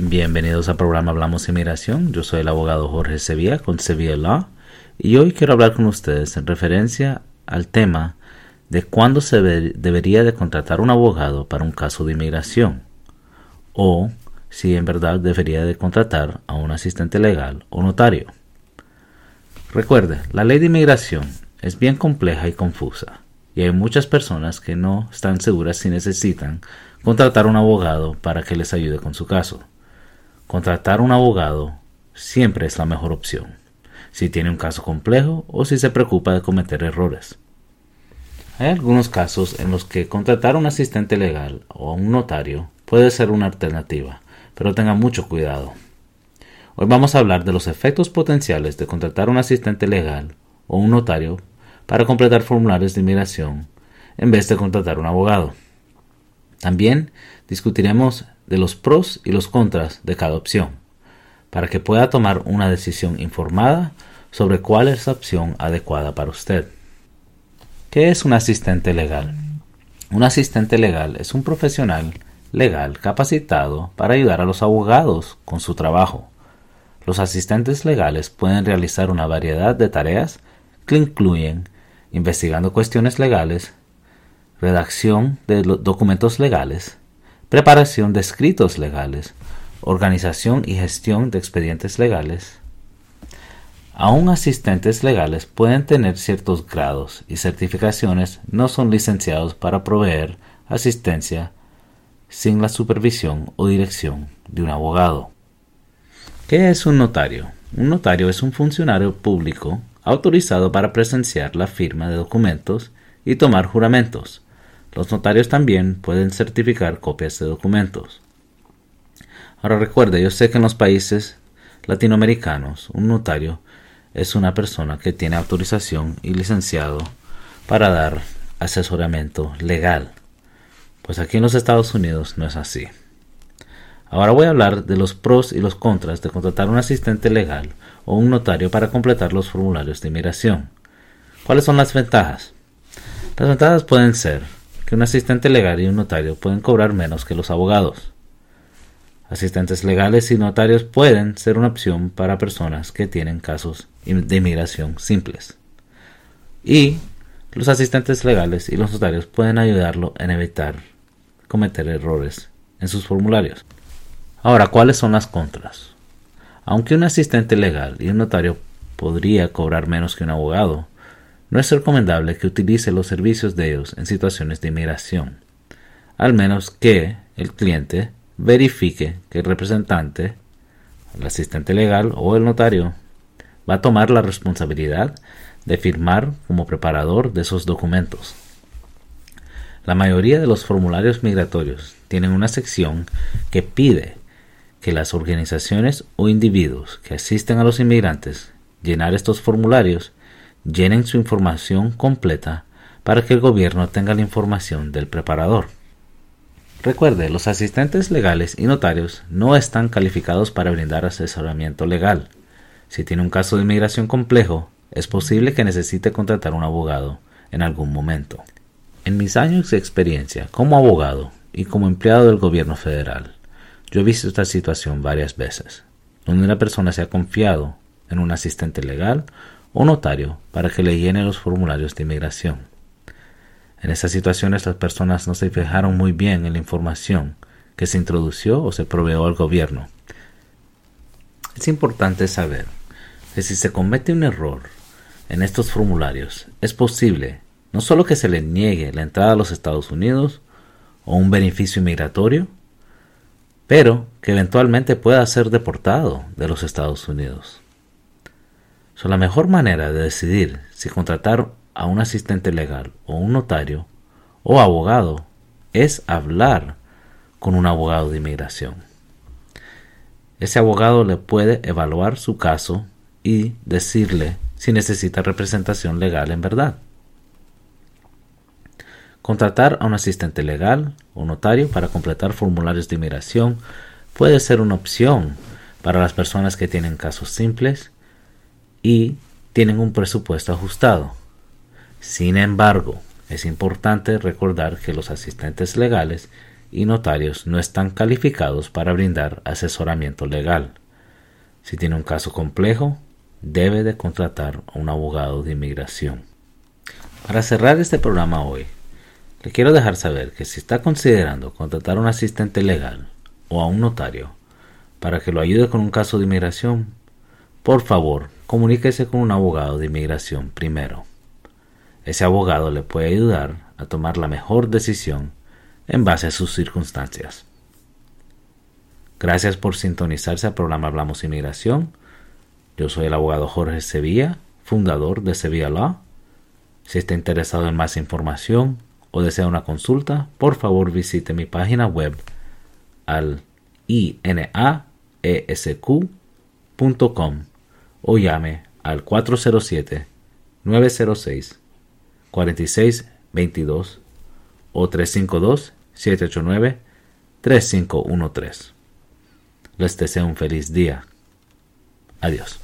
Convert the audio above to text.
Bienvenidos al programa Hablamos Inmigración. Yo soy el abogado Jorge Sevilla con Sevilla Law y hoy quiero hablar con ustedes en referencia al tema de cuándo se debería de contratar un abogado para un caso de inmigración o si en verdad debería de contratar a un asistente legal o notario. Recuerde, la ley de inmigración es bien compleja y confusa y hay muchas personas que no están seguras si necesitan contratar un abogado para que les ayude con su caso. Contratar un abogado siempre es la mejor opción, si tiene un caso complejo o si se preocupa de cometer errores. Hay algunos casos en los que contratar a un asistente legal o a un notario puede ser una alternativa, pero tenga mucho cuidado. Hoy vamos a hablar de los efectos potenciales de contratar a un asistente legal o un notario para completar formularios de inmigración en vez de contratar un abogado. También discutiremos de los pros y los contras de cada opción, para que pueda tomar una decisión informada sobre cuál es la opción adecuada para usted. ¿Qué es un asistente legal? Un asistente legal es un profesional legal capacitado para ayudar a los abogados con su trabajo. Los asistentes legales pueden realizar una variedad de tareas que incluyen investigando cuestiones legales, redacción de documentos legales, preparación de escritos legales, organización y gestión de expedientes legales, Aún asistentes legales pueden tener ciertos grados y certificaciones, no son licenciados para proveer asistencia sin la supervisión o dirección de un abogado. ¿Qué es un notario? Un notario es un funcionario público autorizado para presenciar la firma de documentos y tomar juramentos. Los notarios también pueden certificar copias de documentos. Ahora recuerde, yo sé que en los países latinoamericanos un notario es una persona que tiene autorización y licenciado para dar asesoramiento legal. Pues aquí en los Estados Unidos no es así. Ahora voy a hablar de los pros y los contras de contratar un asistente legal o un notario para completar los formularios de inmigración. ¿Cuáles son las ventajas? Las ventajas pueden ser que un asistente legal y un notario pueden cobrar menos que los abogados. Asistentes legales y notarios pueden ser una opción para personas que tienen casos de inmigración simples. Y los asistentes legales y los notarios pueden ayudarlo en evitar cometer errores en sus formularios. Ahora, ¿cuáles son las contras? Aunque un asistente legal y un notario podría cobrar menos que un abogado, no es recomendable que utilice los servicios de ellos en situaciones de inmigración, al menos que el cliente verifique que el representante, el asistente legal o el notario va a tomar la responsabilidad de firmar como preparador de esos documentos. La mayoría de los formularios migratorios tienen una sección que pide que las organizaciones o individuos que asisten a los inmigrantes llenar estos formularios llenen su información completa para que el gobierno tenga la información del preparador. Recuerde, los asistentes legales y notarios no están calificados para brindar asesoramiento legal. Si tiene un caso de inmigración complejo, es posible que necesite contratar un abogado en algún momento. En mis años de experiencia como abogado y como empleado del gobierno federal, yo he visto esta situación varias veces, donde una persona se ha confiado en un asistente legal o notario para que le llene los formularios de inmigración. En estas situaciones las personas no se fijaron muy bien en la información que se introdució o se proveó al gobierno. Es importante saber que si se comete un error en estos formularios, es posible no solo que se le niegue la entrada a los Estados Unidos o un beneficio migratorio, pero que eventualmente pueda ser deportado de los Estados Unidos. La mejor manera de decidir si contratar a un asistente legal o un notario o abogado es hablar con un abogado de inmigración. Ese abogado le puede evaluar su caso y decirle si necesita representación legal en verdad. Contratar a un asistente legal o notario para completar formularios de inmigración puede ser una opción para las personas que tienen casos simples y tienen un presupuesto ajustado. Sin embargo, es importante recordar que los asistentes legales y notarios no están calificados para brindar asesoramiento legal. Si tiene un caso complejo, debe de contratar a un abogado de inmigración. Para cerrar este programa hoy, le quiero dejar saber que si está considerando contratar a un asistente legal o a un notario para que lo ayude con un caso de inmigración, por favor, comuníquese con un abogado de inmigración primero. Ese abogado le puede ayudar a tomar la mejor decisión en base a sus circunstancias. Gracias por sintonizarse al programa Hablamos Inmigración. Yo soy el abogado Jorge Sevilla, fundador de Sevilla Law. Si está interesado en más información o desea una consulta, por favor visite mi página web al inaesq.com o llame al 407 906 4622 o 352-789-3513. Les deseo un feliz día. Adiós.